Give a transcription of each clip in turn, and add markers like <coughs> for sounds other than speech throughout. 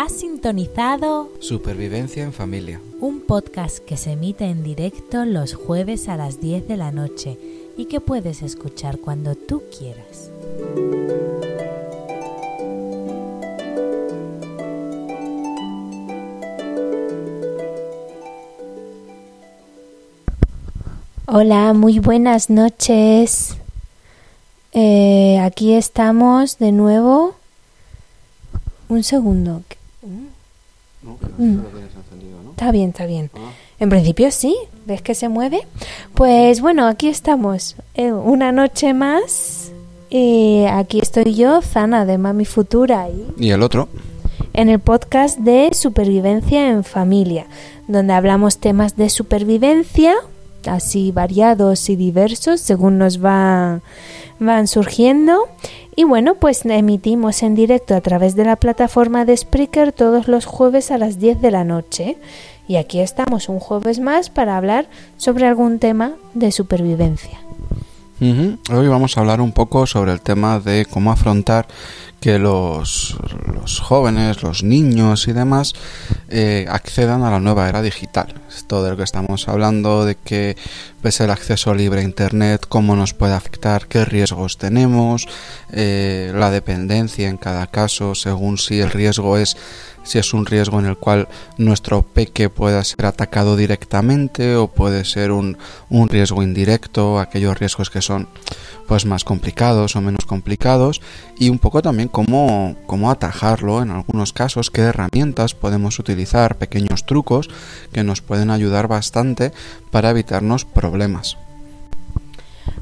Has sintonizado Supervivencia en familia. un podcast que se emite en directo los jueves a las 10 de la noche y que puedes escuchar cuando tú quieras. Hola, muy buenas noches. Eh, aquí estamos de nuevo. Un segundo. Mm. Está bien, está bien. En principio sí, ¿ves que se mueve? Pues bueno, aquí estamos. eh, una noche más. Y aquí estoy yo, Zana, de Mami Futura. Y Y el otro, en el podcast de Supervivencia en Familia, donde hablamos temas de supervivencia, así variados y diversos, según nos va, van surgiendo. Y bueno, pues emitimos en directo a través de la plataforma de Spreaker todos los jueves a las 10 de la noche. Y aquí estamos un jueves más para hablar sobre algún tema de supervivencia. Hoy vamos a hablar un poco sobre el tema de cómo afrontar que los, jóvenes, los niños y demás eh, accedan a la nueva era digital. Esto de lo que estamos hablando, de que ves el acceso libre a Internet, cómo nos puede afectar, qué riesgos tenemos, eh, la dependencia en cada caso, según si el riesgo es si es un riesgo en el cual nuestro peque pueda ser atacado directamente o puede ser un, un riesgo indirecto, aquellos riesgos que son pues más complicados o menos complicados y un poco también cómo, cómo atajarlo en algunos casos, qué herramientas podemos utilizar, pequeños trucos que nos pueden ayudar bastante para evitarnos problemas.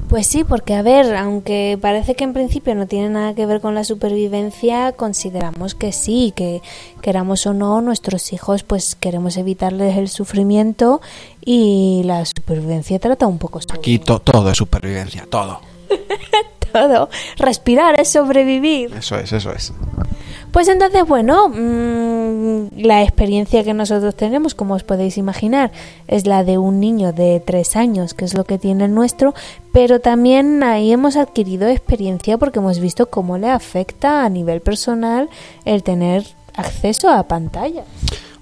Pues sí, porque a ver, aunque parece que en principio no tiene nada que ver con la supervivencia, consideramos que sí, que queramos o no, nuestros hijos pues queremos evitarles el sufrimiento y la supervivencia trata un poco sobre Aquí to- todo es supervivencia, todo. <laughs> todo. Respirar es sobrevivir. Eso es, eso es. Pues entonces, bueno, mm, la experiencia que nosotros tenemos, como os podéis imaginar, es la de un niño de tres años, que es lo que tiene el nuestro, pero también ahí hemos adquirido experiencia porque hemos visto cómo le afecta a nivel personal el tener acceso a pantalla.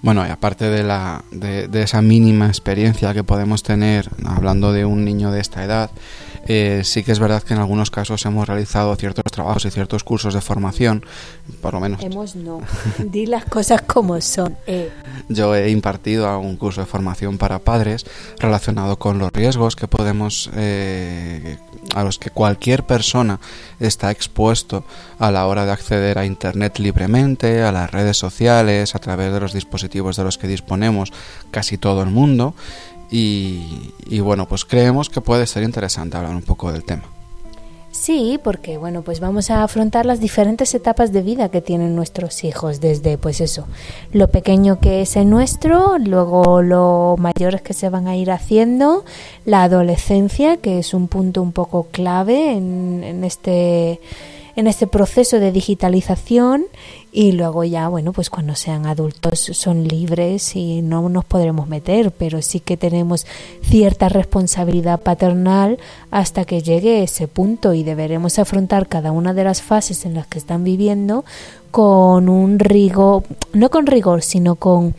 Bueno, y aparte de, la, de, de esa mínima experiencia que podemos tener hablando de un niño de esta edad, eh, sí que es verdad que en algunos casos hemos realizado ciertos trabajos y ciertos cursos de formación, por lo menos Hemos no. <laughs> Di las cosas como son. Eh, yo he impartido algún curso de formación para padres relacionado con los riesgos que podemos, eh, a los que cualquier persona está expuesto a la hora de acceder a Internet libremente, a las redes sociales, a través de los dispositivos de los que disponemos casi todo el mundo. Y, bueno, pues creemos que puede ser interesante hablar un poco del tema. Sí, porque bueno, pues vamos a afrontar las diferentes etapas de vida que tienen nuestros hijos, desde pues eso, lo pequeño que es el nuestro, luego lo mayores que se van a ir haciendo, la adolescencia, que es un punto un poco clave en, en este en este proceso de digitalización y luego ya, bueno, pues cuando sean adultos son libres y no nos podremos meter, pero sí que tenemos cierta responsabilidad paternal hasta que llegue ese punto y deberemos afrontar cada una de las fases en las que están viviendo con un rigor, no con rigor, sino con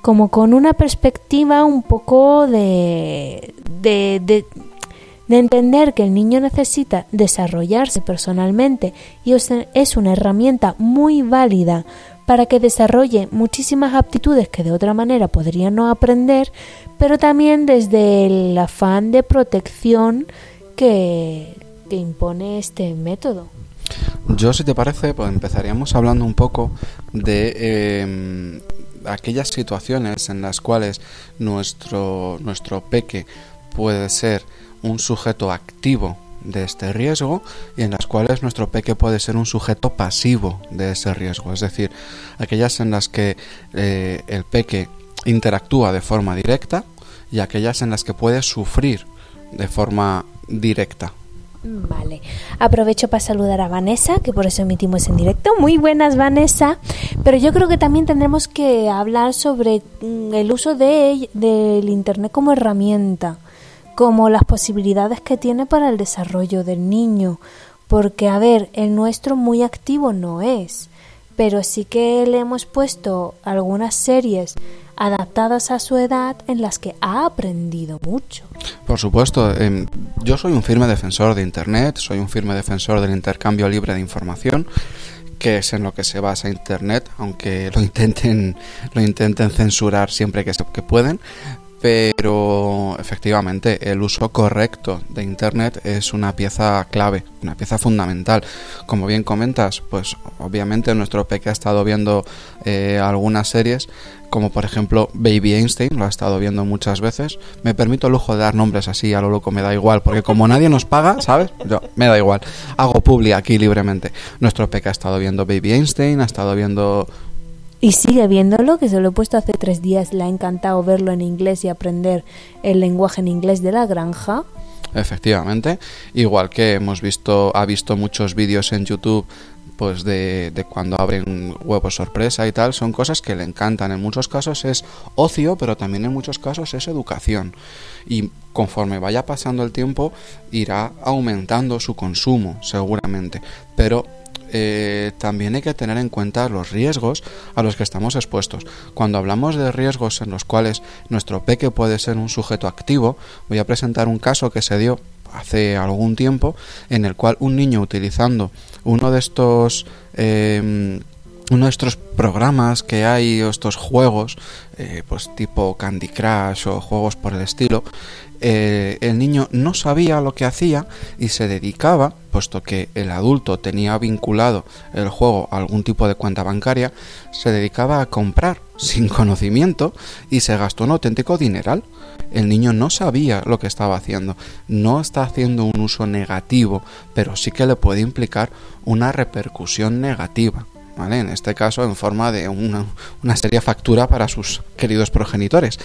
como con una perspectiva un poco de, de, de de entender que el niño necesita desarrollarse personalmente y es- una herramienta muy válida para que desarrolle muchísimas aptitudes que de otra manera podría no aprender, pero también desde el afán de protección que, que impone este método. Yo, si te parece, pues empezaríamos hablando un poco de eh, aquellas situaciones en las cuales nuestro, nuestro peque puede ser un sujeto activo de este riesgo y en las cuales nuestro peque puede ser un sujeto pasivo de ese riesgo. Es decir, aquellas en las que eh, el peque interactúa de forma directa y aquellas en las que puede sufrir de forma directa. Vale, aprovecho para saludar a Vanessa, que por eso emitimos en directo. Muy buenas, Vanessa. Pero yo creo que también tendremos que hablar sobre mm, el uso de, del Internet como herramienta, como las posibilidades que tiene para el desarrollo del niño. Porque, a ver, el nuestro muy activo no es, pero sí que le hemos puesto algunas series adaptadas a su edad en las que ha aprendido mucho. Por supuesto, em, yo soy un firme defensor de Internet, soy un firme defensor del intercambio libre de información que es en lo que se basa Internet, aunque lo intenten, lo intenten censurar siempre que, que pueden, pero efectivamente el uso correcto de Internet es una pieza clave, una pieza fundamental. Como bien comentas, pues obviamente nuestro peque ha estado viendo eh, algunas series, como por ejemplo Baby Einstein, lo ha estado viendo muchas veces. Me permito el lujo de dar nombres así a lo loco, me da igual, porque como nadie nos paga, ¿sabes? Yo, me da igual. Hago publi aquí libremente. Nuestro peque ha estado viendo Baby Einstein, ha estado viendo y sigue viéndolo, que se lo he puesto hace tres días, le ha encantado verlo en inglés y aprender el lenguaje en inglés de la granja. Efectivamente, igual que hemos visto, ha visto muchos vídeos en YouTube pues de, de, cuando abren huevos sorpresa y tal, son cosas que le encantan. En muchos casos es ocio, pero también en muchos casos es educación. Y conforme vaya pasando el tiempo, irá aumentando su consumo, seguramente. Pero eh, también hay que tener en cuenta los riesgos a los que estamos expuestos. Cuando hablamos de riesgos en los cuales nuestro peque puede ser un sujeto activo, voy a presentar un caso que se dio hace algún tiempo en el cual un niño utilizando uno de estos eh, uno de estos programas que hay, estos juegos, eh, pues tipo Candy Crush o juegos por el estilo, eh, el niño no sabía lo que hacía y se dedicaba, puesto que el adulto tenía vinculado el juego a algún tipo de cuenta bancaria, se dedicaba a comprar sin <laughs> conocimiento y se gastó un auténtico dineral. El niño no sabía lo que estaba haciendo, no está haciendo un uso negativo, pero sí que le puede implicar una repercusión negativa. En este caso en forma de una, seria factura para sus queridos progenitores.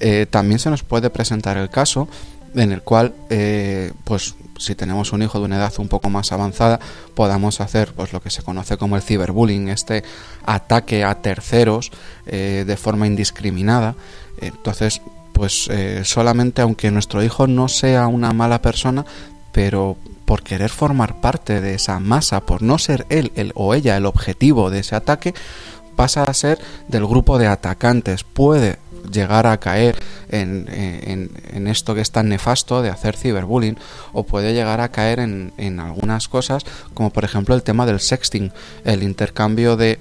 Eh, también se nos puede presentar el caso en el cual, eh, pues si tenemos un hijo de una edad un poco más avanzada, podamos hacer pues lo que se conoce como el ciberbullying, este ataque a terceros eh, de forma indiscriminada. Entonces, pues solamente aunque nuestro hijo no sea una mala persona, pero por querer formar parte de esa masa, por no ser él o ella el objetivo de ese ataque, pasa a ser del grupo de atacantes. Puede llegar a caer en, en, esto que es tan nefasto de hacer ciberbullying o puede llegar a caer en, en algunas cosas como por ejemplo el tema del sexting, el intercambio de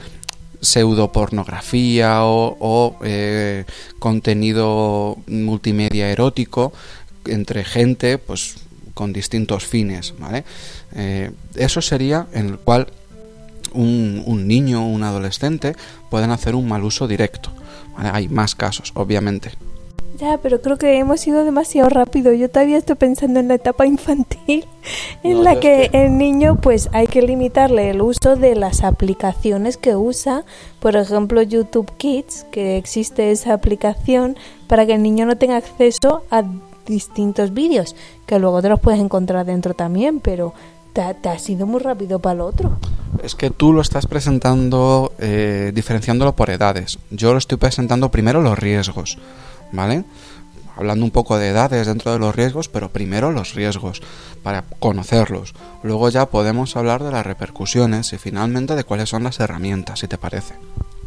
pseudopornografía o, o eh, contenido multimedia erótico entre gente pues con distintos fines, ¿vale? Eh, eso sería en el cual un, un niño o un adolescente pueden hacer un mal uso directo. Hay más casos, obviamente. Ya, pero creo que hemos ido demasiado rápido. Yo todavía estoy pensando en la etapa infantil, <laughs> en la que el niño, pues hay que limitarle el uso de las aplicaciones que usa. Por ejemplo, YouTube Kids, que existe esa aplicación para que el niño no tenga acceso a distintos vídeos, que luego te los puedes encontrar dentro también, pero te, ha sido muy rápido para el otro. Es que tú lo estás presentando eh, diferenciándolo por edades. Yo lo estoy presentando primero los riesgos, ¿vale? Hablando un poco de edades dentro de los riesgos, pero primero los riesgos, para conocerlos. Luego ya podemos hablar de las repercusiones y finalmente de cuáles son las herramientas, si te parece.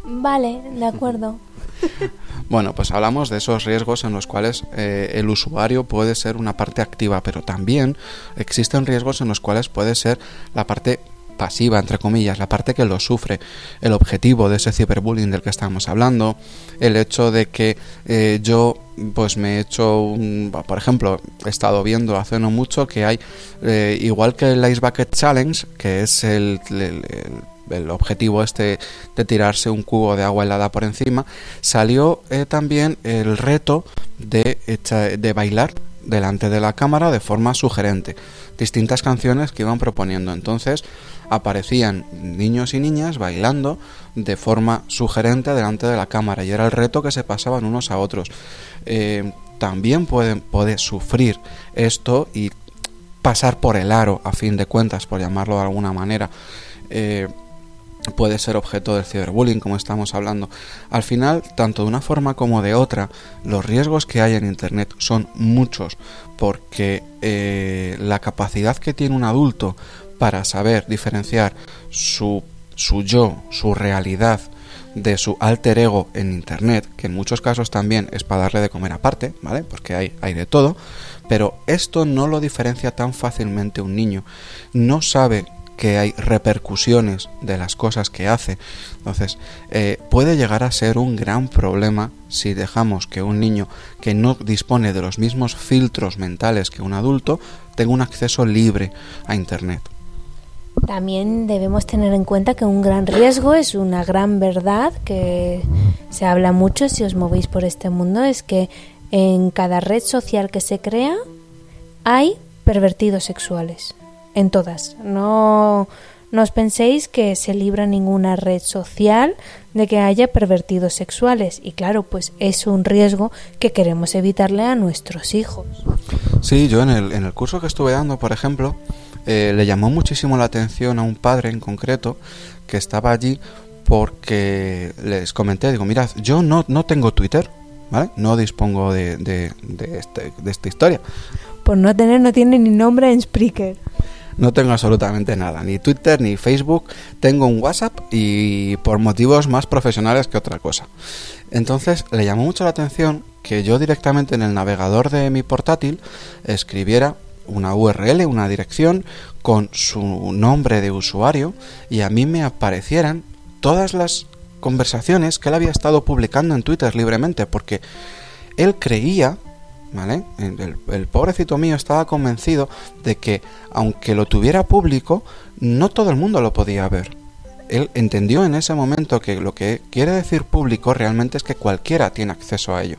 Vale, de acuerdo. <laughs> Bueno, pues hablamos de esos riesgos en los cuales eh, el usuario puede ser una parte activa, pero también existen riesgos en los cuales puede ser la parte pasiva, entre comillas, la parte que lo sufre, el objetivo de ese ciberbullying del que estamos hablando, el hecho de que eh, yo pues me he hecho un, por ejemplo, he estado viendo hace no mucho que hay, eh, igual que el Ice Bucket Challenge, que es el el objetivo este de tirarse un cubo de agua helada por encima, salió eh, también el reto de, de bailar delante de la cámara de forma sugerente. Distintas canciones que iban proponiendo. Entonces aparecían niños y niñas bailando de forma sugerente delante de la cámara y era el reto que se pasaban unos a otros. Eh, también puede sufrir esto y pasar por el aro, a fin de cuentas, por llamarlo de alguna manera. Eh, puede ser objeto del ciberbullying, como estamos hablando. Al final, tanto de una forma como de otra, los riesgos que hay en Internet son muchos, porque eh, la capacidad que tiene un adulto para saber diferenciar su, su yo, su realidad, de su alter ego en Internet, que en muchos casos también es para darle de comer aparte, ¿vale? Porque hay, hay de todo, pero esto no lo diferencia tan fácilmente un niño. No sabe que hay repercusiones de las cosas que hace. Entonces, eh, puede llegar a ser un gran problema si dejamos que un niño que no dispone de los mismos filtros mentales que un adulto tenga un acceso libre a Internet. También debemos tener en cuenta que un gran riesgo es una gran verdad que se habla mucho si os movéis por este mundo, es que en cada red social que se crea hay pervertidos sexuales. En todas. No, no os penséis que se libra ninguna red social de que haya pervertidos sexuales. Y claro, pues es un riesgo que queremos evitarle a nuestros hijos. Sí, yo en el, en el curso que estuve dando, por ejemplo, eh, le llamó muchísimo la atención a un padre en concreto que estaba allí porque les comenté, digo, mirad, yo no, no tengo Twitter, ¿vale? No dispongo de, de, este, de esta historia. Por no tener, no tiene ni nombre en Spreaker. No tengo absolutamente nada, ni Twitter ni Facebook, tengo un WhatsApp y por motivos más profesionales que otra cosa. Entonces le llamó mucho la atención que yo directamente en el navegador de mi portátil escribiera una URL, una dirección con su nombre de usuario y a mí me aparecieran todas las conversaciones que él había estado publicando en Twitter libremente, porque él creía, ¿vale? El, el, pobrecito mío estaba convencido de que aunque lo tuviera público, no todo el mundo lo podía ver. Él entendió en ese momento que lo que quiere decir público realmente es que cualquiera tiene acceso a ello.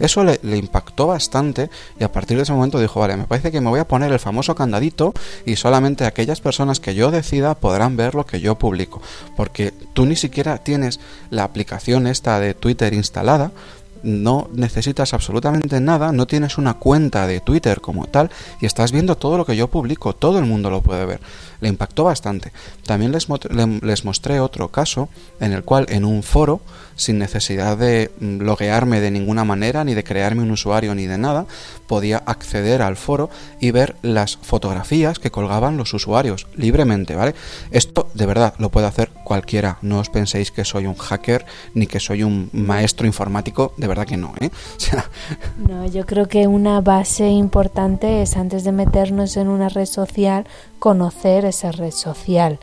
Eso le, impactó bastante y a partir de ese momento dijo, vale, me parece que me voy a poner el famoso candadito y solamente aquellas personas que yo decida podrán ver lo que yo publico. Porque tú ni siquiera tienes la aplicación esta de Twitter instalada, no necesitas absolutamente nada, no tienes una cuenta de Twitter como tal y estás viendo todo lo que yo publico, todo el mundo lo puede ver. Le impactó bastante. También les, les mostré otro caso en el cual en un foro sin necesidad de mm, loguearme de ninguna manera, ni de crearme un usuario, ni de nada, podía acceder al foro y ver las fotografías que colgaban los usuarios libremente, ¿vale? Esto de verdad lo puede hacer cualquiera, no os penséis que soy un hacker ni que soy un maestro informático, de verdad que no, ¿eh? <laughs> No, yo creo que una base importante es antes de meternos en una red social, conocer esa red social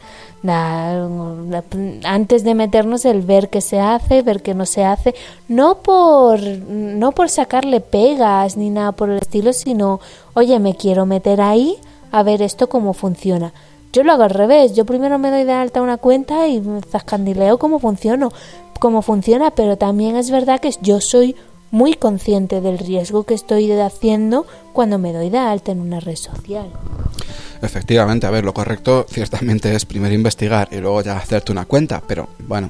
antes de meternos el ver qué se hace, ver qué no se hace, no por no por sacarle pegas ni nada por el estilo, sino, oye, me quiero meter ahí a ver esto cómo funciona. Yo lo hago al revés, yo primero me doy de alta una cuenta y zascandileo cómo funciona, cómo funciona, pero también es verdad que yo soy muy consciente del riesgo que estoy haciendo cuando me doy de alta en una red social. Efectivamente, a ver, lo correcto ciertamente es primero investigar y luego ya hacerte una cuenta, pero bueno,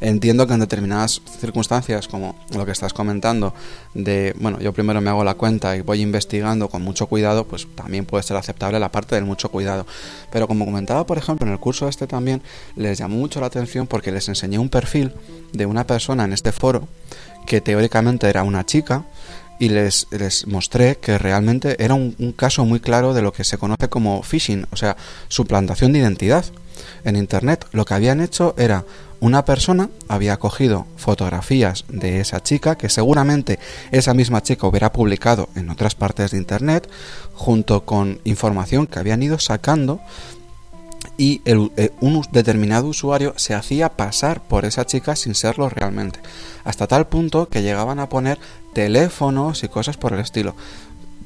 entiendo que en determinadas circunstancias, como lo que estás comentando, de, bueno, yo primero me hago la cuenta y voy investigando con mucho cuidado, pues también puede ser aceptable la parte del mucho cuidado. Pero como comentaba, por ejemplo, en el curso este también, les llamó mucho la atención porque les enseñé un perfil de una persona en este foro que teóricamente era una chica, y les, les mostré que realmente era un, caso muy claro de lo que se conoce como phishing, o sea, suplantación de identidad. En Internet lo que habían hecho era una persona había cogido fotografías de esa chica que seguramente esa misma chica hubiera publicado en otras partes de Internet junto con información que habían ido sacando y eh, un determinado usuario se hacía pasar por esa chica sin serlo realmente, hasta tal punto que llegaban a poner teléfonos y cosas por el estilo.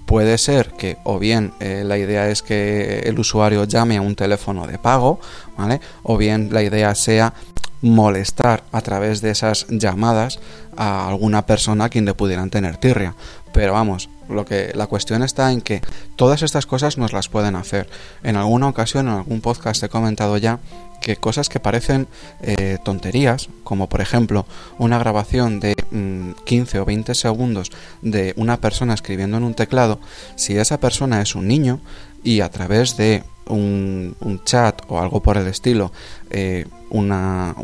Puede ser que o bien eh, la idea es que el usuario llame a un teléfono de pago, ¿vale? O bien la idea sea molestar a través de esas llamadas a alguna persona a quien le pudieran tener tirria. Pero vamos, lo que la cuestión está en que todas estas cosas nos las pueden hacer. En alguna ocasión, en algún podcast he comentado ya que cosas que parecen eh, tonterías, como por ejemplo una grabación de 15 mm, o 20 segundos de una persona escribiendo en un teclado, si esa persona es un niño y a través de un, chat o algo por el estilo, eh, una,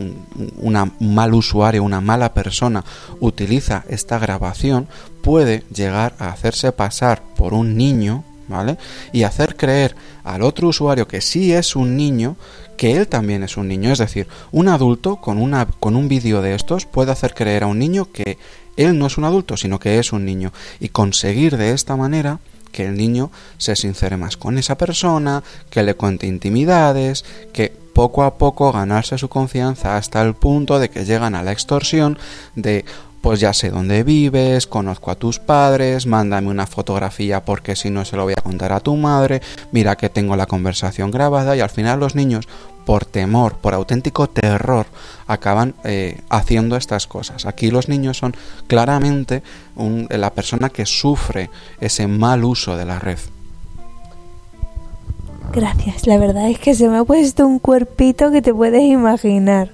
una mal usuario, una mala persona utiliza esta grabación, puede llegar a hacerse pasar por un niño ¿vale? Y hacer creer al otro usuario que sí es un niño, que él también es un niño. Es decir, un adulto con, una, con un vídeo de estos puede hacer creer a un niño que él no es un adulto, sino que es un niño. Y conseguir de esta manera que el niño se sincere más con esa persona, que le cuente intimidades, que poco a poco ganarse su confianza hasta el punto de que llegan a la extorsión de pues ya sé dónde vives, conozco a tus padres, mándame una fotografía porque si no se lo voy a contar a tu madre, mira que tengo la conversación grabada y al final los niños por temor, por auténtico terror, acaban eh, haciendo estas cosas. Aquí los niños son claramente la persona que sufre ese mal uso de la red. Gracias, la verdad es que se me ha puesto un cuerpito que te puedes imaginar.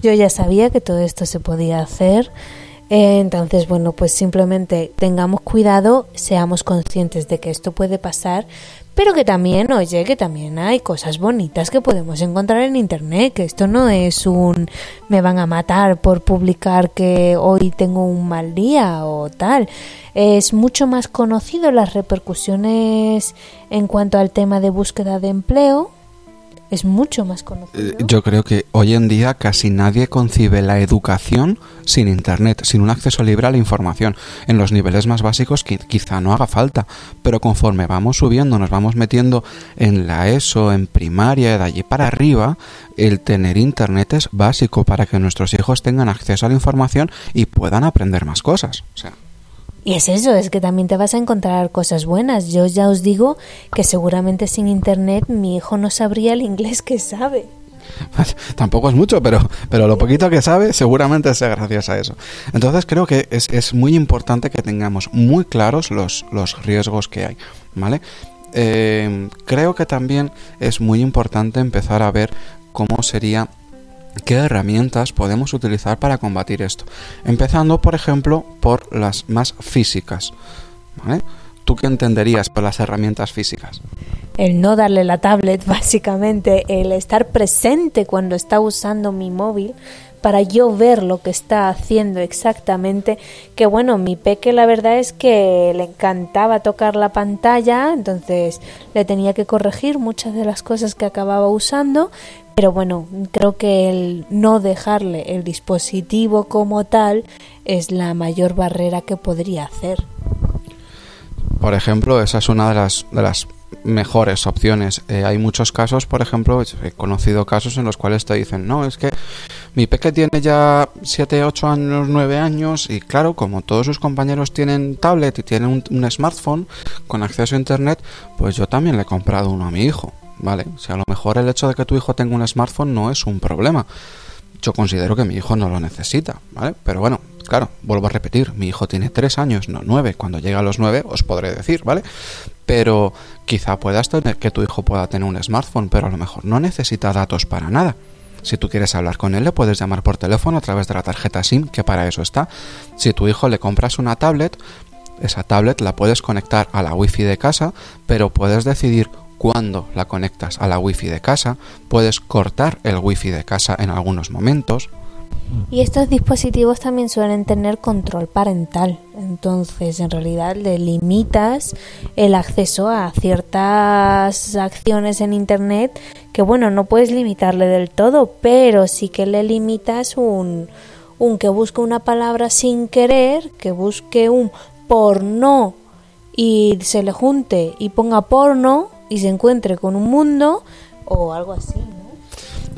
Yo ya sabía que todo esto se podía hacer. Eh, entonces, bueno, pues simplemente tengamos cuidado, seamos conscientes de que esto puede pasar, pero que también, oye, que también hay cosas bonitas que podemos encontrar en Internet, que esto no es un me van a matar por publicar que hoy tengo un mal día o tal. Es mucho más conocido las repercusiones en cuanto al tema de búsqueda de empleo, es mucho más conocido. Eh, yo creo que hoy en día casi nadie concibe la educación sin Internet, sin un acceso libre a la información. En los niveles más básicos quizá no haga falta, pero conforme vamos subiendo, nos vamos metiendo en la ESO, en primaria, de allí para arriba, el tener Internet es básico para que nuestros hijos tengan acceso a la información y puedan aprender más cosas. O sea, y es eso, es que también te vas a encontrar cosas buenas. Yo ya os digo que seguramente sin internet mi hijo no sabría el inglés que sabe. <laughs> Tampoco es mucho, pero, pero lo poquito que sabe seguramente sea gracias a eso. Entonces creo que es, es muy importante que tengamos muy claros los, los riesgos que hay. ¿Vale? Eh, creo que también es muy importante empezar a ver cómo sería qué herramientas podemos utilizar para combatir esto. Empezando, por ejemplo, por las más físicas. ¿Tú qué entenderías por las herramientas físicas? El no darle la tablet, <laughs> básicamente, el estar presente cuando está usando mi móvil para yo ver lo que está haciendo exactamente. Que bueno, mi peque la verdad es que le encantaba tocar la pantalla, entonces le tenía que corregir muchas de las cosas que acababa usando, pero bueno, creo que el no dejarle el dispositivo como tal es la mayor barrera que podría hacer. Por ejemplo, esa es una de las, de las mejores opciones. Eh, hay muchos casos, por ejemplo, he conocido casos en los cuales te dicen, no, es que mi peque tiene ya 7, 8 años, 9 años y claro, como todos sus compañeros tienen tablet y tienen un smartphone con acceso a Internet, pues yo también le he comprado uno a mi hijo. ¿Vale? O sea, a lo mejor el hecho de que tu hijo tenga un smartphone no es un problema. Yo considero que mi hijo no lo necesita, ¿vale? Pero bueno, claro, vuelvo a repetir, mi hijo tiene tres años, no nueve. Cuando llegue a los nueve os podré decir, ¿vale? Pero quizá puedas tener que tu hijo pueda tener un smartphone, pero a lo mejor no necesita datos para nada. Si tú quieres hablar con él, le puedes llamar por teléfono a través de la tarjeta SIM, que para eso está. Si tu hijo le compras una tablet, esa tablet la puedes conectar a la wifi de casa, pero puedes decidir cuando la conectas a la wifi de casa, puedes cortar el wifi de casa en algunos momentos. Y estos dispositivos también suelen tener control parental, entonces en realidad le limitas el acceso a ciertas acciones en Internet que bueno, no puedes limitarle del todo, pero sí que le limitas un, un que busque una palabra sin querer, que busque un porno y se le junte y ponga porno y se encuentre con un mundo o algo así, ¿no?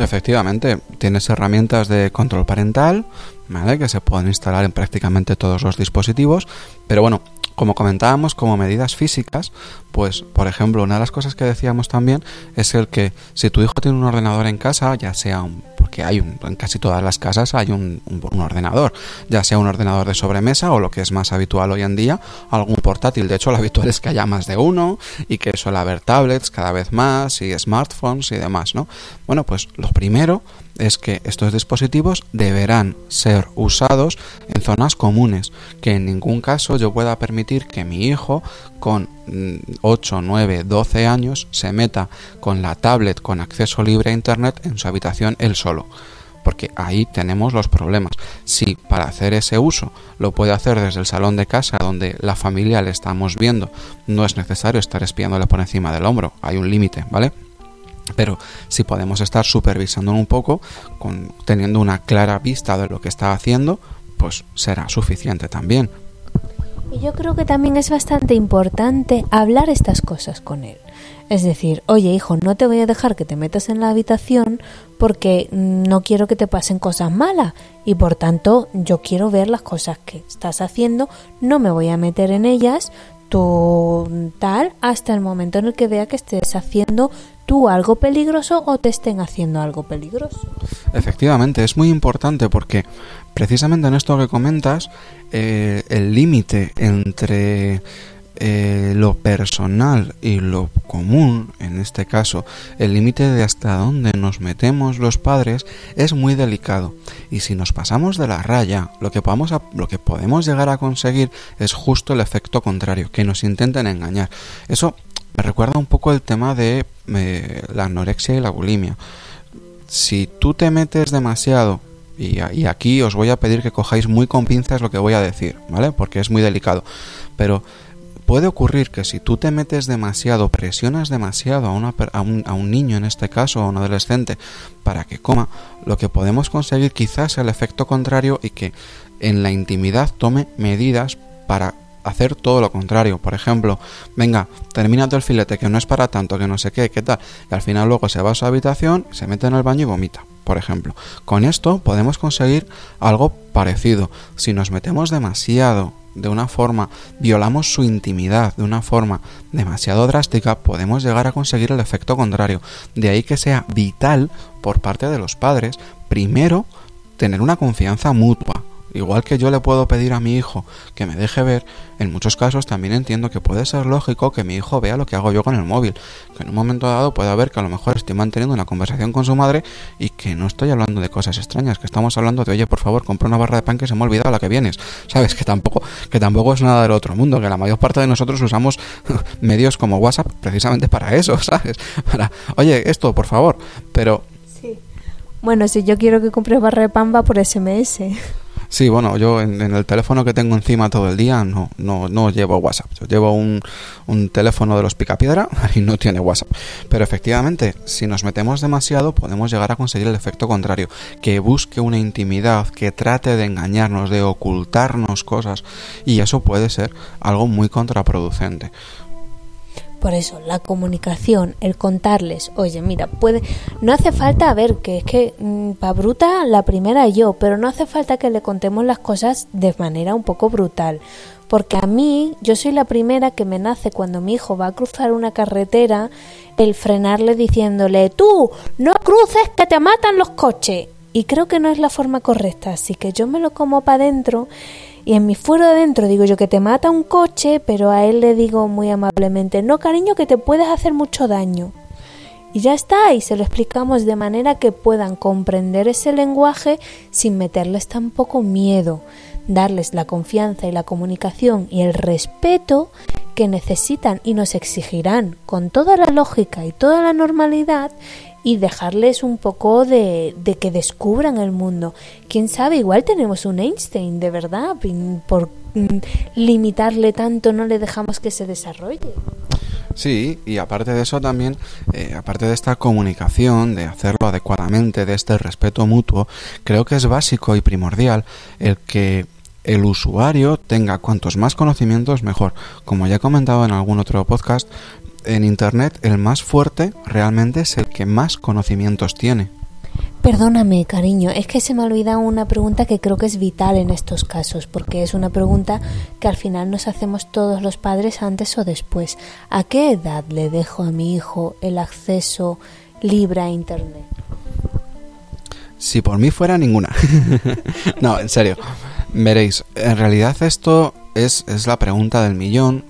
Efectivamente, tienes herramientas de control parental, ¿vale? Que se pueden instalar en prácticamente todos los dispositivos, pero bueno, como comentábamos, como medidas físicas, pues, por ejemplo, una de las cosas que decíamos también es el que si tu hijo tiene un ordenador en casa, ya sea un porque hay en casi todas las casas hay un, ordenador, ya sea un ordenador de sobremesa o lo que es más habitual hoy en día, algún portátil. De hecho, lo habitual es que haya más de uno y que suele haber tablets cada vez más y smartphones y demás, ¿no? Bueno, pues lo primero es que estos dispositivos deberán ser usados en zonas comunes, que en ningún caso yo pueda permitir que mi hijo con 8, 9, 12 años se meta con la tablet con acceso libre a Internet en su habitación él solo. porque ahí tenemos los problemas. Si para hacer ese uso lo puede hacer desde el salón de casa donde la familia le estamos viendo, no es necesario estar espiándole por encima del hombro, hay un límite, ¿vale? Pero si podemos estar supervisando un poco, teniendo una clara vista de lo que está haciendo, pues será suficiente también. Y yo creo que también es bastante importante hablar estas cosas con él. Es decir, oye hijo, no te voy a dejar que te metas en la habitación porque no quiero que te pasen cosas malas y por tanto yo quiero ver las cosas que estás haciendo, no me voy a meter en ellas, tú tal, hasta el momento en el que vea que estés haciendo tú algo peligroso o te estén haciendo algo peligroso. Efectivamente, es muy importante porque precisamente en esto que comentas, eh, el límite entre eh, lo personal y lo común, en este caso, el límite de hasta dónde nos metemos los padres es muy delicado. Y si nos pasamos de la raya, lo que, podamos lo que podemos llegar a conseguir es justo el efecto contrario, que nos intenten engañar. Eso me recuerda un poco el tema de eh, la anorexia y la bulimia. Si tú te metes demasiado y, aquí os voy a pedir que cojáis muy con pinzas lo que voy a decir, ¿vale? Porque es muy delicado. Pero puede ocurrir que si tú te metes demasiado, presionas demasiado a, un, niño en este caso, a un adolescente, para que coma, lo que podemos conseguir quizás es el efecto contrario y que en la intimidad tome medidas para hacer todo lo contrario. Por ejemplo, venga, termina el filete, que no es para tanto, que no sé qué, qué tal. Y al final luego se va a su habitación, se mete en el baño y vomita, por ejemplo. Con esto podemos conseguir algo parecido. Si nos metemos demasiado de una forma, violamos su intimidad de una forma demasiado drástica, podemos llegar a conseguir el efecto contrario. De ahí que sea vital por parte de los padres, primero, tener una confianza mutua. Igual que yo le puedo pedir a mi hijo que me deje ver, en muchos casos también entiendo que puede ser lógico que mi hijo vea lo que hago yo con el móvil. Que en un momento dado pueda ver que a lo mejor estoy manteniendo una conversación con su madre y que no estoy hablando de cosas extrañas, que estamos hablando de, oye, por favor, compra una barra de pan que se me ha olvidado la que vienes. <laughs> Sabes que tampoco, que tampoco es nada del otro mundo, que la mayor parte de nosotros usamos <laughs> medios como WhatsApp precisamente para eso, <laughs> ¿sabes? Para, oye, esto, por favor. Pero... Sí. Bueno, si yo quiero que compres barra de pan va por SMS. Sí, bueno, yo en, el teléfono que tengo encima todo el día no, no, no llevo WhatsApp. Yo llevo un, un teléfono de los picapiedra <laughs> y no tiene WhatsApp. Pero efectivamente, si nos metemos demasiado, podemos llegar a conseguir el efecto contrario. Que busque una intimidad, que trate de engañarnos, de ocultarnos cosas. Y eso puede ser algo muy contraproducente. Por eso, la comunicación, el contarles, oye, mira, puede, no hace falta, a ver, que es que pa bruta la primera yo, pero no hace falta que le contemos las cosas de manera un poco brutal. Porque a mí, yo soy la primera que me nace cuando mi hijo va a cruzar una carretera, el frenarle diciéndole, tú, no cruces que te matan los coches. Y creo que no es la forma correcta, así que yo me lo como para adentro y en mi fuero de adentro digo yo que te mata un coche, pero a él le digo muy amablemente, no cariño, que te puedes hacer mucho daño. Y ya está, y se lo explicamos de manera que puedan comprender ese lenguaje sin meterles tampoco miedo, darles la confianza y la comunicación y el respeto que necesitan y nos exigirán con toda la lógica y toda la normalidad y dejarles un poco de, de, que descubran el mundo. Quién sabe, igual tenemos un Einstein, de verdad, por mm, limitarle tanto no le dejamos que se desarrolle. Sí, y aparte de eso también, eh, aparte de esta comunicación, de hacerlo adecuadamente, de este respeto mutuo, creo que es básico y primordial el que el usuario tenga cuantos más conocimientos mejor. Como ya he comentado en algún otro podcast, en Internet el más fuerte realmente es el que más conocimientos tiene. Perdóname, cariño, es que se me ha olvidado una pregunta que creo que es vital en estos casos, porque es una pregunta que al final nos hacemos todos los padres antes o después. ¿A qué edad le dejo a mi hijo el acceso libre a Internet? Si por mí fuera ninguna. <laughs> no, en serio. Veréis, en realidad esto es, es la pregunta del millón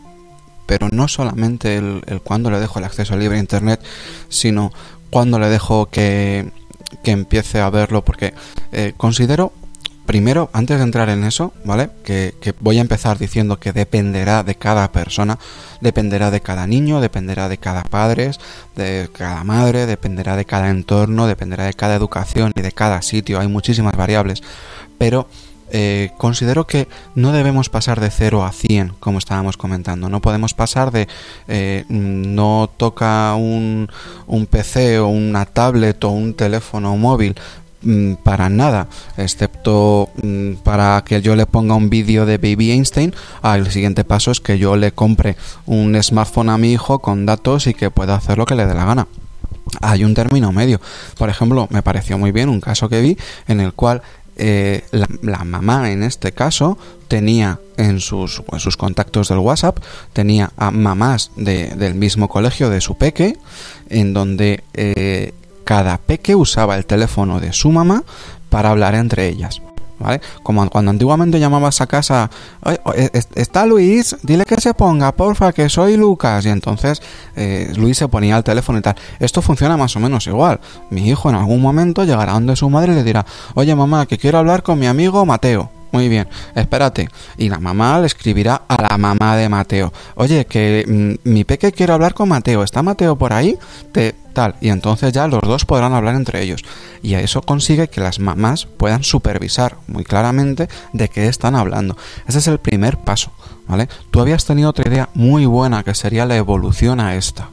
pero no solamente el, el cuándo le dejo el acceso libre a Internet, sino cuándo le dejo que, que empiece a verlo, porque eh, considero primero, antes de entrar en eso, ¿vale? Que, que, voy a empezar diciendo que dependerá de cada persona, dependerá de cada niño, dependerá de cada padre, de cada madre, dependerá de cada entorno, dependerá de cada educación y de cada sitio. Hay muchísimas variables. Pero eh, considero que no debemos pasar de 0 a 100, como estábamos comentando. No podemos pasar de eh, no toca un, un PC o una tablet o un teléfono móvil mm, para nada, excepto mm, para que yo le ponga un vídeo de Baby Einstein. Ah, el siguiente paso es que yo le compre un smartphone a mi hijo con datos y que pueda hacer lo que le dé la gana. Hay un término medio. Por ejemplo, me pareció muy bien un caso que vi en el cual eh, la, mamá en este caso tenía en sus, sus contactos del WhatsApp, tenía a mamás del mismo colegio de su peque, en donde eh, cada peque usaba el teléfono de su mamá para hablar entre ellas. ¿Vale? Como cuando antiguamente llamabas a casa, está Luis, dile que se ponga, porfa, que soy Lucas. Y entonces eh, Luis se ponía al teléfono y tal. Esto funciona más o menos igual. Mi hijo en algún momento llegará donde su madre y le dirá, oye mamá, que quiero hablar con mi amigo Mateo. Muy bien, espérate. Y la mamá le escribirá a la mamá de Mateo. Oye, que mm, mi peque quiere hablar con Mateo. ¿Está Mateo por ahí? Te, Y entonces ya los dos podrán hablar entre ellos. Y a eso consigue que las mamás puedan supervisar muy claramente de qué están hablando. Ese es el primer paso, ¿vale? Tú habías tenido otra idea muy buena que sería la evolución a esta.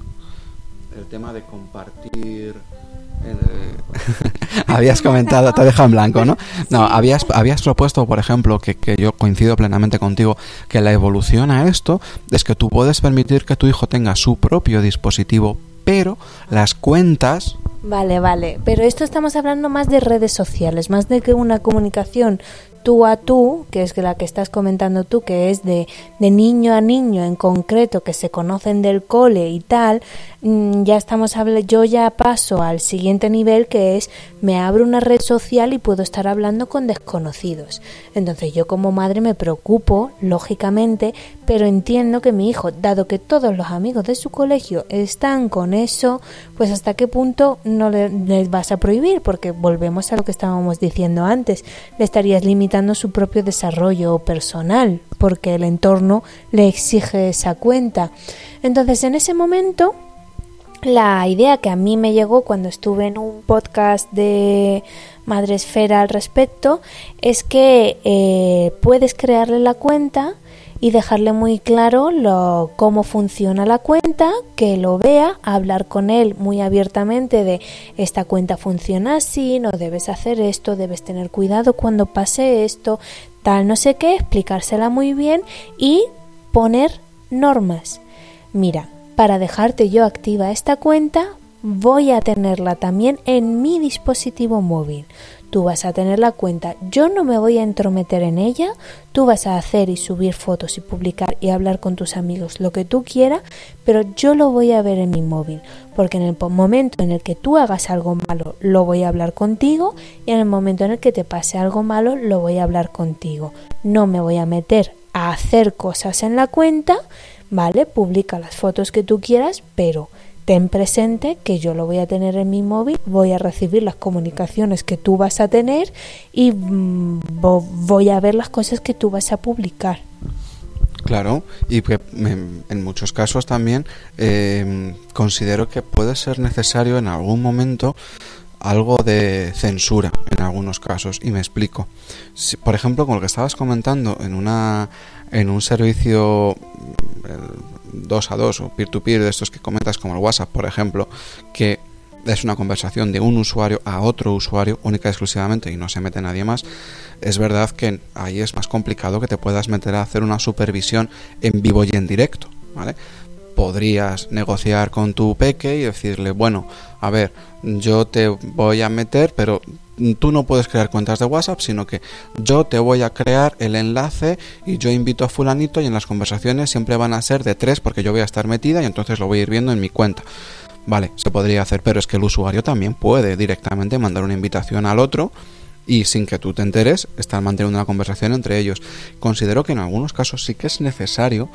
El tema de compartir <laughs> habías comentado, te deja en blanco, ¿no? No, habías, habías propuesto, por ejemplo, que, que, yo coincido plenamente contigo, que la evolución a esto es que tú puedes permitir que tu hijo tenga su propio dispositivo, pero las cuentas... Vale, vale, pero esto estamos hablando más de redes sociales, más de que una comunicación tú a tú, que es la que estás comentando tú, que es de, de niño a niño en concreto, que se conocen del cole y tal, mm, ya estamos hablando, yo ya paso al siguiente nivel que es me abro una red social y puedo estar hablando con desconocidos. Entonces yo como madre me preocupo, lógicamente, pero entiendo que mi hijo, dado que todos los amigos de su colegio están con eso, pues hasta qué punto no le, les vas a prohibir, porque volvemos a lo que estábamos diciendo antes, le estarías limitando su propio desarrollo personal, porque el entorno le exige esa cuenta. Entonces, en ese momento, la idea que a mí me llegó cuando estuve en un podcast de Madre Esfera al respecto es que eh, puedes crearle la cuenta y dejarle muy claro lo, cómo funciona la cuenta, que lo vea, hablar con él muy abiertamente de esta cuenta funciona así, no debes hacer esto, debes tener cuidado cuando pase esto, tal no sé qué, explicársela muy bien y poner normas. Mira, para dejarte yo activa esta cuenta, voy a tenerla también en mi dispositivo móvil tú vas a tener la cuenta, yo no me voy a entrometer en ella, tú vas a hacer y subir fotos y publicar y hablar con tus amigos lo que tú quieras, pero yo lo voy a ver en mi móvil, porque en el momento en el que tú hagas algo malo, lo voy a hablar contigo y en el momento en el que te pase algo malo, lo voy a hablar contigo. No me voy a meter a hacer cosas en la cuenta, ¿vale? Publica las fotos que tú quieras, pero ten presente que yo lo voy a tener en mi móvil, voy a recibir las comunicaciones que tú vas a tener y mm, voy a ver las cosas que tú vas a publicar. Claro, y que en muchos casos también em, considero que puede ser necesario en algún momento algo de censura en algunos casos y me explico. por ejemplo, con lo que estabas comentando en una en un servicio dos a dos o peer-to-peer de estos que comentas como el WhatsApp, por ejemplo, que es una conversación de un usuario a otro usuario única y exclusivamente y no se mete nadie más, es verdad que ahí es más complicado que te puedas meter a hacer una supervisión en vivo y en directo, ¿vale? Podrías negociar con tu peque y decirle, bueno, a ver, yo te voy a meter, pero tú no puedes crear cuentas de WhatsApp, sino que yo te voy a crear el enlace y yo invito a fulanito y en las conversaciones siempre van a ser de tres porque yo voy a estar metida y entonces lo voy a ir viendo en mi cuenta. Vale, se podría hacer, pero es que el usuario también puede directamente mandar una invitación al otro y sin que tú te enteres estar manteniendo una conversación entre ellos. Considero que en algunos casos sí que es necesario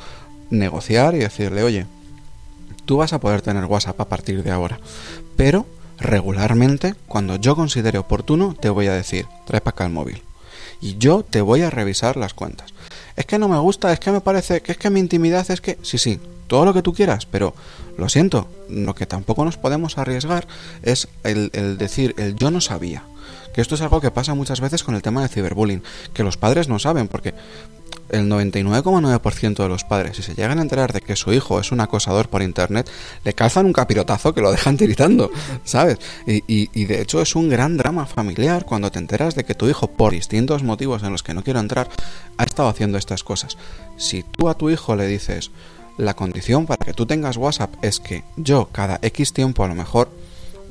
negociar y decirle, oye, tú vas a poder tener WhatsApp a partir de ahora, pero regularmente, cuando yo considere oportuno, te voy a decir, trae para acá el móvil. y yo te voy a revisar las cuentas. Es que no me gusta, es que me parece, que es que mi intimidad es que, sí, sí, todo lo que tú quieras, pero lo siento, lo que tampoco nos podemos arriesgar es el, el decir, el yo no sabía. Que esto es algo que pasa muchas veces con el tema de ciberbullying, que los padres no saben, porque el 99,9% de los padres, si se llegan a enterar de que su hijo es un acosador por internet, le calzan un capirotazo que lo dejan <laughs> tiritando, ¿sabes? Y, de hecho es un gran drama familiar cuando te enteras de que tu hijo, por distintos motivos en los que no quiero entrar, ha estado haciendo estas cosas. Si tú a tu hijo le dices, la condición para que tú tengas WhatsApp es que yo cada X tiempo, a lo mejor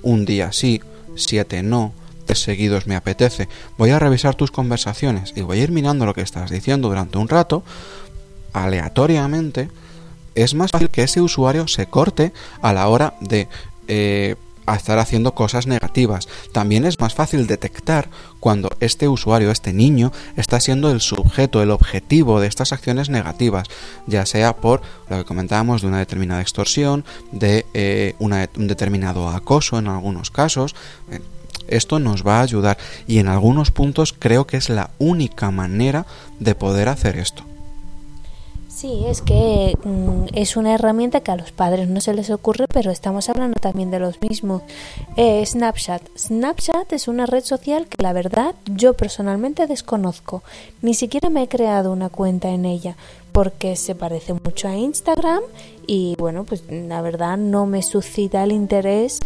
un día sí, siete no, seguidos me apetece, voy a revisar tus conversaciones y voy a ir mirando lo que estás diciendo durante un rato, aleatoriamente, es más fácil que ese usuario se corte a la hora de eh, estar haciendo cosas negativas. También es más fácil detectar cuando este usuario, este niño, está siendo el sujeto, el objetivo de estas acciones negativas, ya sea por lo que comentábamos de una determinada extorsión, de eh, un determinado acoso en algunos casos. Esto nos va a ayudar y en algunos puntos creo que es la única manera de poder hacer esto. Sí, es que mm, es una herramienta que a los padres no se les ocurre, pero estamos hablando también de los mismos. Eh, Snapchat. Snapchat es una red social que la verdad yo personalmente desconozco. Ni siquiera me he creado una cuenta en ella porque se parece mucho a Instagram y bueno, pues la verdad no me suscita el interés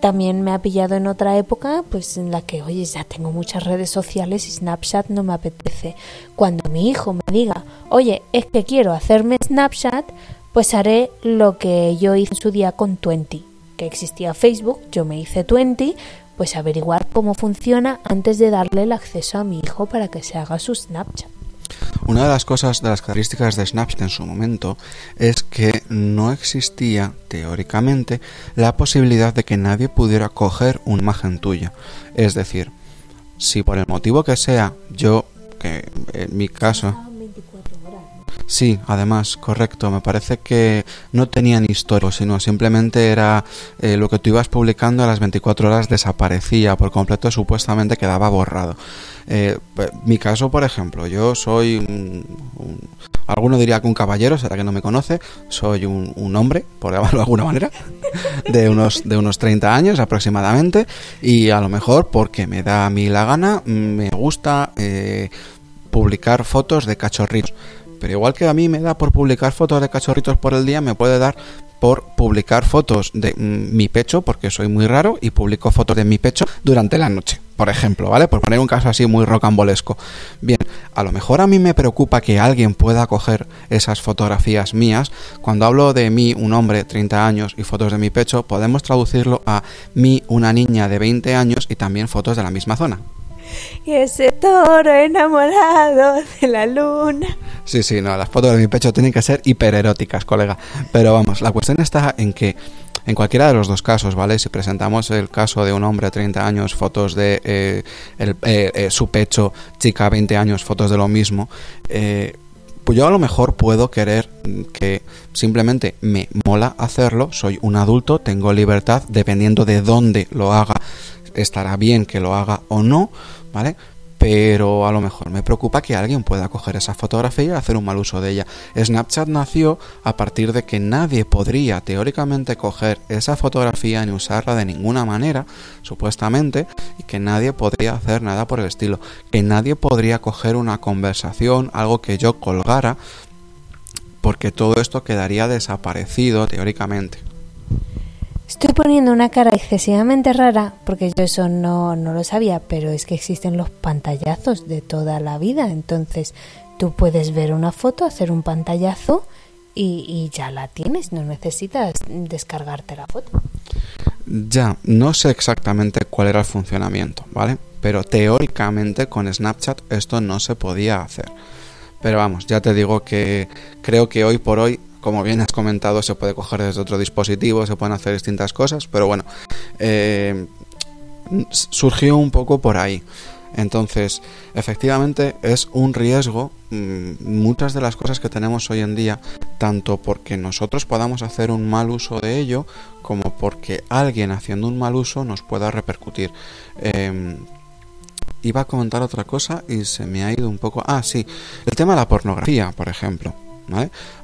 también me ha pillado en otra época, pues en la que, oye, ya tengo muchas redes sociales y Snapchat no me apetece. Cuando mi hijo me diga, oye, es que quiero hacerme Snapchat, pues haré lo que yo hice en su día con Twenty, que existía Facebook, yo me hice Twenty, pues averiguar cómo funciona antes de darle el acceso a mi hijo para que se haga su Snapchat. Una de las cosas, de las características de Snapchat en su momento, es que no existía, teóricamente, la posibilidad de que nadie pudiera coger una imagen tuya. Es decir, si por el motivo que sea, yo, que en mi caso... Sí, además, correcto. Me parece que no tenían historia, sino simplemente era eh, lo que tú ibas publicando a las 24 horas desaparecía por completo, supuestamente quedaba borrado. Eh, mi caso, por ejemplo, yo soy un, alguno diría que un caballero, será que no me conoce, soy un, hombre, por llamarlo de alguna manera, <laughs> de unos, de unos 30 años aproximadamente, y a lo mejor porque me da a mí la gana, me gusta eh, publicar fotos de cachorritos. Pero igual que a mí me da por publicar fotos de cachorritos por el día, me puede dar por publicar fotos de mm, mi pecho, porque soy muy raro, y publico fotos de mi pecho durante la noche, por ejemplo, ¿vale? Por poner un caso así muy rocambolesco. Bien, a lo mejor a mí me preocupa que alguien pueda coger esas fotografías mías. Cuando hablo de mí, un hombre, 30 años, y fotos de mi pecho, podemos traducirlo a mí, una niña de 20 años, y también fotos de la misma zona y ese toro enamorado de la luna. Sí, sí, no, las fotos de mi pecho tienen que ser hipereróticas, colega. Pero vamos, la cuestión está en que en cualquiera de los dos casos, ¿vale? Si presentamos el caso de un hombre de 30 años, fotos de eh, eh, eh, su pecho, chica 20 años, fotos de lo mismo, pues yo a lo mejor puedo querer que simplemente me mola hacerlo, soy un adulto, tengo libertad, dependiendo de dónde lo haga, estará bien que lo haga o no, ¿vale? Pero a lo mejor me preocupa que alguien pueda coger esa fotografía y hacer un mal uso de ella. Snapchat nació a partir de que nadie podría teóricamente coger esa fotografía ni usarla de ninguna manera, supuestamente, y que nadie podría hacer nada por el estilo. Que nadie podría coger una conversación, algo que yo colgara, porque todo esto quedaría desaparecido teóricamente. Estoy poniendo una cara excesivamente rara porque yo eso no, no lo sabía, pero es que existen los pantallazos de toda la vida. Entonces tú puedes ver una foto, hacer un pantallazo y, y, ya la tienes, no necesitas descargarte la foto. Ya, no sé exactamente cuál era el funcionamiento, ¿vale? Pero teóricamente con Snapchat esto no se podía hacer. Pero vamos, ya te digo que creo que hoy por hoy como bien has comentado, se puede coger desde otro dispositivo, se pueden hacer distintas cosas, pero bueno, eh, surgió un poco por ahí. Entonces, efectivamente es un riesgo mm, muchas de las cosas que tenemos hoy en día, tanto porque nosotros podamos hacer un mal uso de ello, como porque alguien haciendo un mal uso nos pueda repercutir. Em, iba a comentar otra cosa y se me ha ido un poco. Ah, sí, el tema de la pornografía, por ejemplo.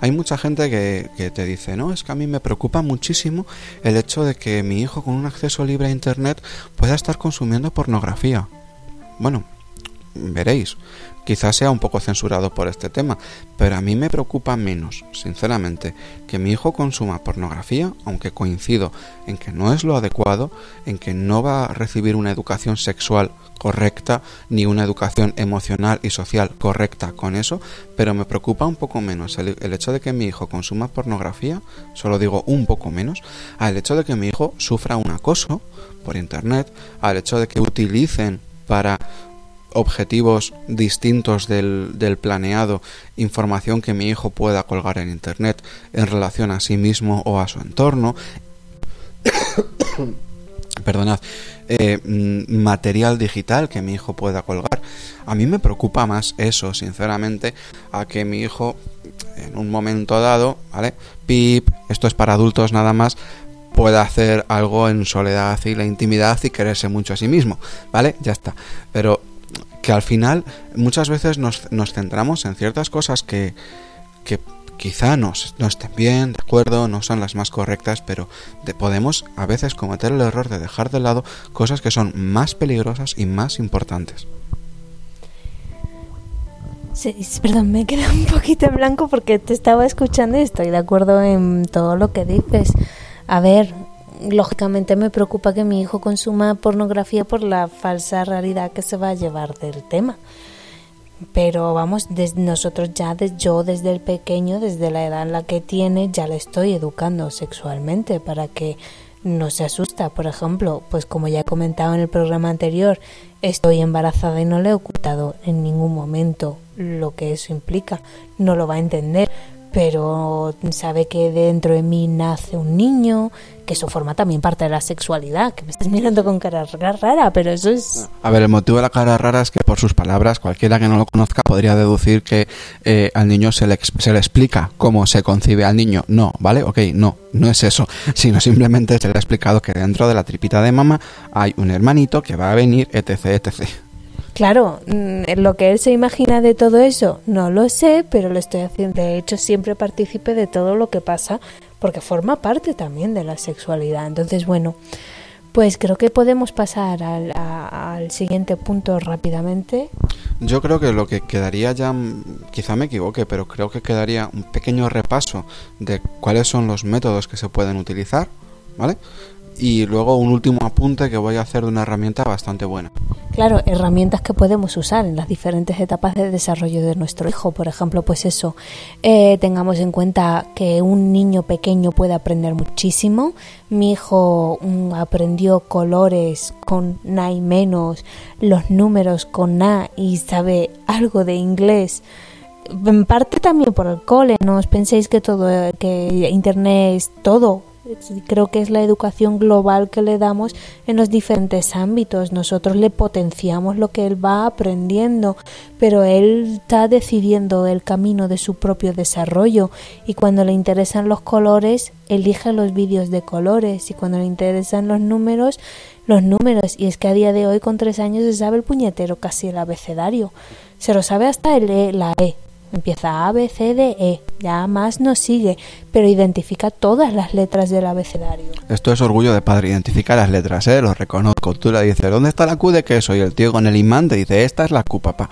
Hay mucha gente que, que, te dice, no, es que a mí me preocupa muchísimo el hecho de que mi hijo con un acceso libre a Internet pueda estar consumiendo pornografía. Bueno, veréis, quizás sea un poco censurado por este tema, pero a mí me preocupa menos, sinceramente, que mi hijo consuma pornografía, aunque coincido en que no es lo adecuado, en que no va a recibir una educación sexual correcta, ni una educación emocional y social correcta con eso, pero me preocupa un poco menos el, hecho de que mi hijo consuma pornografía, solo digo un poco menos, al hecho de que mi hijo sufra un acoso por internet, al hecho de que utilicen para objetivos distintos del, planeado, información que mi hijo pueda colgar en Internet en relación a sí mismo o a su entorno. <coughs> Perdonad, eh, mm, material digital que mi hijo pueda colgar. A mí me preocupa más eso, sinceramente, a que mi hijo en un momento dado, ¿vale? Pip, esto es para adultos nada más, pueda hacer algo en soledad y la intimidad y quererse mucho a sí mismo, ¿vale? Ya está. Pero que al final muchas veces nos, nos centramos en ciertas cosas que, que quizá no, no, estén bien, de acuerdo, no son las más correctas, pero podemos a veces cometer el error de dejar de lado cosas que son más peligrosas y más importantes. Sí, perdón, me quedado un poquito en blanco porque te estaba escuchando y estoy de acuerdo en todo lo que dices. A ver, lógicamente me preocupa que mi hijo consuma pornografía por la falsa realidad que se va a llevar del tema. Pero vamos, desde nosotros ya, yo desde el pequeño, desde la edad en la que tiene, ya le estoy educando sexualmente para que no se asusta. Por ejemplo, pues como ya he comentado en el programa anterior, estoy embarazada y no le he ocultado en ningún momento lo que eso implica. No lo va a entender, pero sabe que dentro de mí nace un niño, que eso forma también parte de la sexualidad, que me estás mirando con cara rara, pero eso es... A ver, el motivo de la cara rara es que por sus palabras, cualquiera que no lo conozca podría deducir que eh, al niño se le, se le explica cómo se concibe al niño. No, ¿vale? Ok, no, no es eso, <laughs> sino simplemente se le ha explicado que dentro de la tripita de mamá hay un hermanito que va a venir, etc, etc. Claro, mm, lo que él se imagina de todo eso no lo sé, pero lo estoy haciendo. De hecho, siempre participe de todo lo que pasa porque forma parte también de la sexualidad. Entonces, bueno, pues creo que podemos pasar al, al, siguiente punto rápidamente. Yo creo que lo que quedaría ya, mm, quizá me equivoque, pero creo que quedaría un pequeño repaso de cuáles son los métodos que se pueden utilizar, ¿vale? Y luego un último apunte que voy a hacer de una herramienta bastante buena. Claro, herramientas que podemos usar en las diferentes etapas de desarrollo de nuestro hijo. Por ejemplo, pues eso, eh, tengamos en cuenta que un niño pequeño puede aprender muchísimo. Mi hijo mm, aprendió colores con na y menos, los números con na y sabe algo de inglés en parte también por el cole, no os penséis que todo que internet es todo creo que es la educación global que le damos en los diferentes ámbitos. Nosotros le potenciamos lo que él va aprendiendo, pero él está decidiendo el camino de su propio desarrollo y cuando le interesan los colores, elige los vídeos de colores y cuando le interesan los números, los números. Y es que a día de hoy con tres años se sabe el puñetero casi el abecedario. Se lo sabe hasta el e, la E Empieza A, B, C, D, E. Ya más no sigue, pero identifica todas las letras del abecedario. Esto es orgullo de padre, identifica las letras, ¿eh? Lo reconozco. Tú le dices, ¿dónde está la Q de queso? Y el tío con el imán te dice, esta es la Q, papá.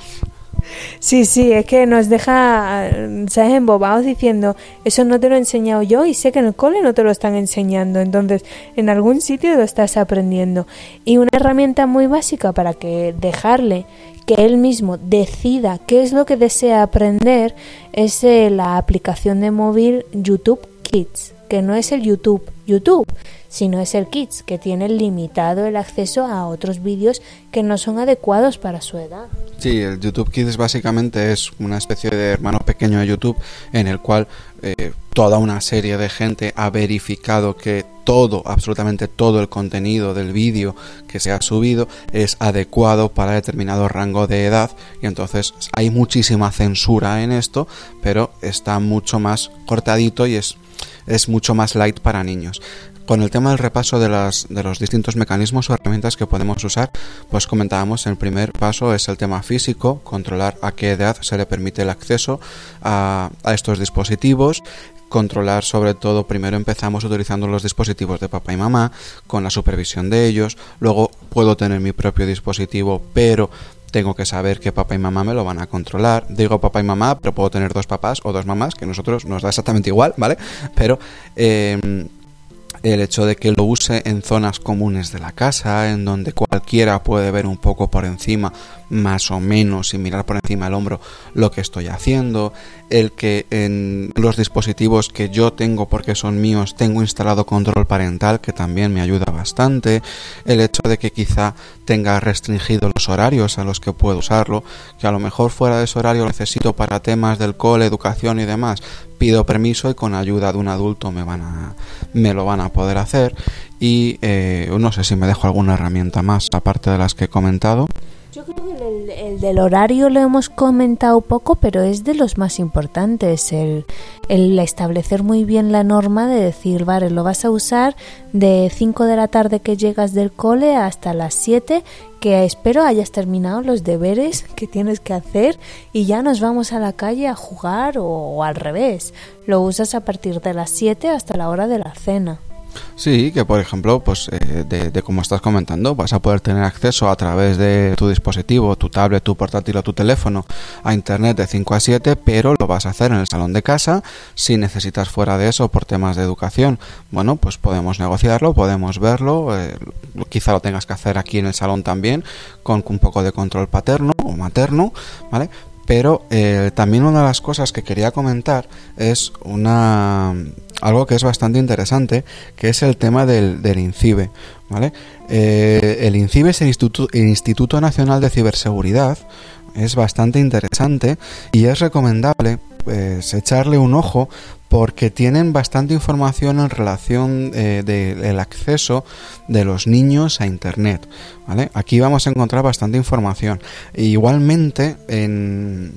Sí, sí, es que nos deja, ¿sabes? Embobados diciendo, eso no te lo he enseñado yo y sé que en el cole no te lo están enseñando, entonces en algún sitio lo estás aprendiendo. Y una herramienta muy básica para que dejarle que él mismo decida qué es lo que desea aprender es eh, la aplicación de móvil YouTube Kids, que no es el YouTube YouTube, sino es el Kids, que tiene limitado el acceso a otros vídeos que no son adecuados para su edad. Sí, el YouTube Kids básicamente es una especie de hermano pequeño de YouTube en el cual eh, toda una serie de gente ha verificado que todo, absolutamente todo el contenido del vídeo que se ha subido es adecuado para determinado rango de edad y entonces hay muchísima censura en esto, pero está mucho más cortadito y es, es mucho más light para niños. con el tema del repaso de, las, de los distintos mecanismos o herramientas que podemos usar, pues comentábamos el primer paso es el tema físico, controlar a qué edad se le permite el acceso a, a estos dispositivos controlar sobre todo primero empezamos utilizando los dispositivos de papá y mamá con la supervisión de ellos luego puedo tener mi propio dispositivo pero tengo que saber que papá y mamá me lo van a controlar. Digo papá y mamá, pero puedo tener dos papás o dos mamás, que nosotros nos da exactamente igual, ¿vale? Pero eh, el hecho de que lo use en zonas comunes de la casa, en donde cualquiera puede ver un poco por encima, más o menos, y mirar por encima del hombro lo que estoy haciendo, el que en los dispositivos que yo tengo porque son míos tengo instalado control parental, que también me ayuda bastante, el hecho de que quizá tenga restringido los horarios a los que puedo usarlo, que a lo mejor fuera de ese horario necesito para temas del cole, educación y demás, pido permiso y con ayuda de un adulto me van a me lo van a poder hacer. Y eh, no sé si me dejo alguna herramienta más aparte de las que he comentado el, del horario lo hemos comentado poco, pero es de los más importantes. El, el, establecer muy bien la norma de decir, vale, lo vas a usar de 5 de la tarde que llegas del cole hasta las 7, que espero hayas terminado los deberes que tienes que hacer y ya nos vamos a la calle a jugar o, o al revés. Lo usas a partir de las 7 hasta la hora de la cena. Sí, que por ejemplo, pues eh, de, como estás comentando, vas a poder tener acceso a través de tu dispositivo, tu tablet, tu portátil o tu teléfono a Internet de 5 a 7, pero lo vas a hacer en el salón de casa. Si necesitas fuera de eso por temas de educación, bueno, pues podemos negociarlo, podemos verlo. Eh, quizá lo tengas que hacer aquí en el salón también, con un poco de control paterno o materno, ¿vale? Pero eh, también una de las cosas que quería comentar es una algo que es bastante interesante, que es el tema del, del INCIBE. ¿vale? Eh, el INCIBE es el Instituto, Nacional de Ciberseguridad, es bastante interesante y es recomendable pues, echarle un ojo porque tienen bastante información en relación eh, del acceso de los niños a Internet. ¿vale? Aquí vamos a encontrar bastante información. igualmente, en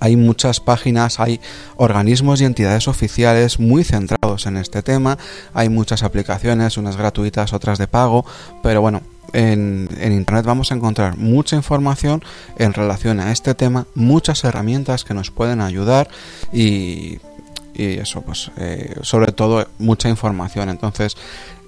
hay muchas páginas, hay organismos y entidades oficiales muy centrados en este tema, hay muchas aplicaciones, unas gratuitas, otras de pago, pero bueno, en, Internet vamos a encontrar mucha información en relación a este tema, muchas herramientas que nos pueden ayudar y, eso, pues eh, sobre todo mucha información. Entonces,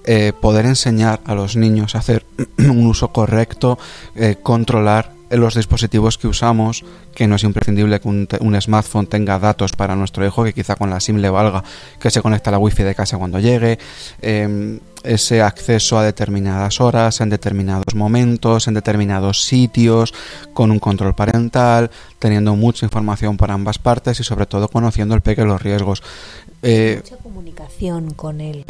eh, poder enseñar a los niños a hacer <clears throat> un uso correcto, eh, controlar los dispositivos que usamos, que no es imprescindible que un, smartphone tenga datos para nuestro hijo, que quizá con la SIM le valga que se conecte a la wifi de casa cuando llegue, em, ese acceso a determinadas horas, en determinados momentos, en determinados sitios, con un control parental, teniendo mucha información por ambas partes y sobre todo conociendo el pequeño los riesgos. Eh, mucha comunicación con él,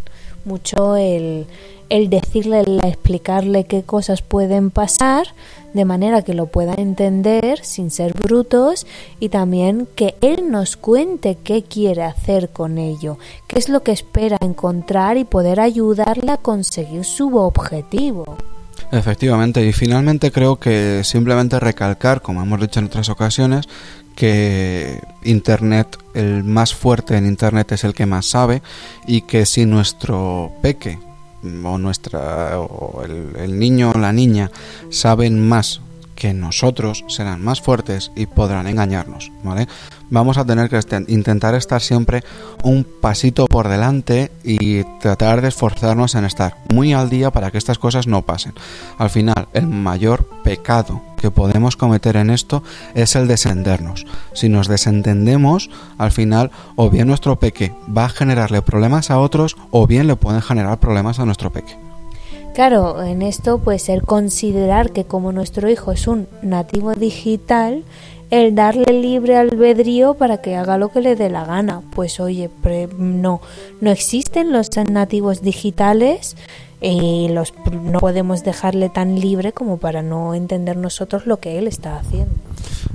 mucho el, el decirle, el explicarle qué cosas pueden pasar de manera que lo pueda entender sin ser brutos y también que él nos cuente qué quiere hacer con ello, qué es lo que espera encontrar y poder ayudarle a conseguir su objetivo. Efectivamente, y finalmente creo que simplemente recalcar, como hemos dicho en otras ocasiones, que Internet, el más fuerte en Internet es el que más sabe y que si nuestro peque o nuestra o el, el niño o la niña saben más que nosotros serán más fuertes y podrán engañarnos, ¿vale? Vamos a tener que intentar estar siempre un pasito por delante y tratar de esforzarnos en estar muy al día para que estas cosas no pasen. Al final, el mayor pecado que podemos cometer en esto es el desentendernos. Si nos desentendemos, al final, o bien nuestro peque va a generarle problemas a otros, o bien le pueden generar problemas a nuestro peque. Claro, en esto pues el considerar que como nuestro hijo es un nativo digital, el darle libre albedrío para que haga lo que le dé la gana. Pues oye, no, no existen los nativos digitales y los no podemos dejarle tan libre como para no entender nosotros lo que él está haciendo.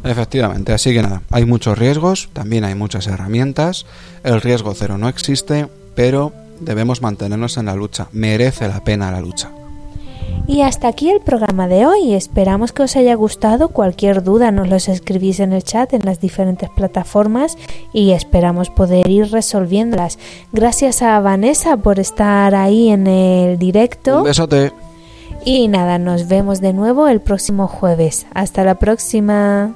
Efectivamente, así que nada, hay muchos riesgos, también hay muchas herramientas, el riesgo cero no existe, pero debemos mantenernos en la lucha. Merece la pena la lucha. Y hasta aquí el programa de hoy. Esperamos que os haya gustado. Cualquier duda nos los escribís en el chat en las diferentes plataformas y esperamos poder ir resolviéndolas. Gracias a Vanessa por estar ahí en el directo. Un besote. Y nada, nos vemos de nuevo el próximo jueves. Hasta la próxima.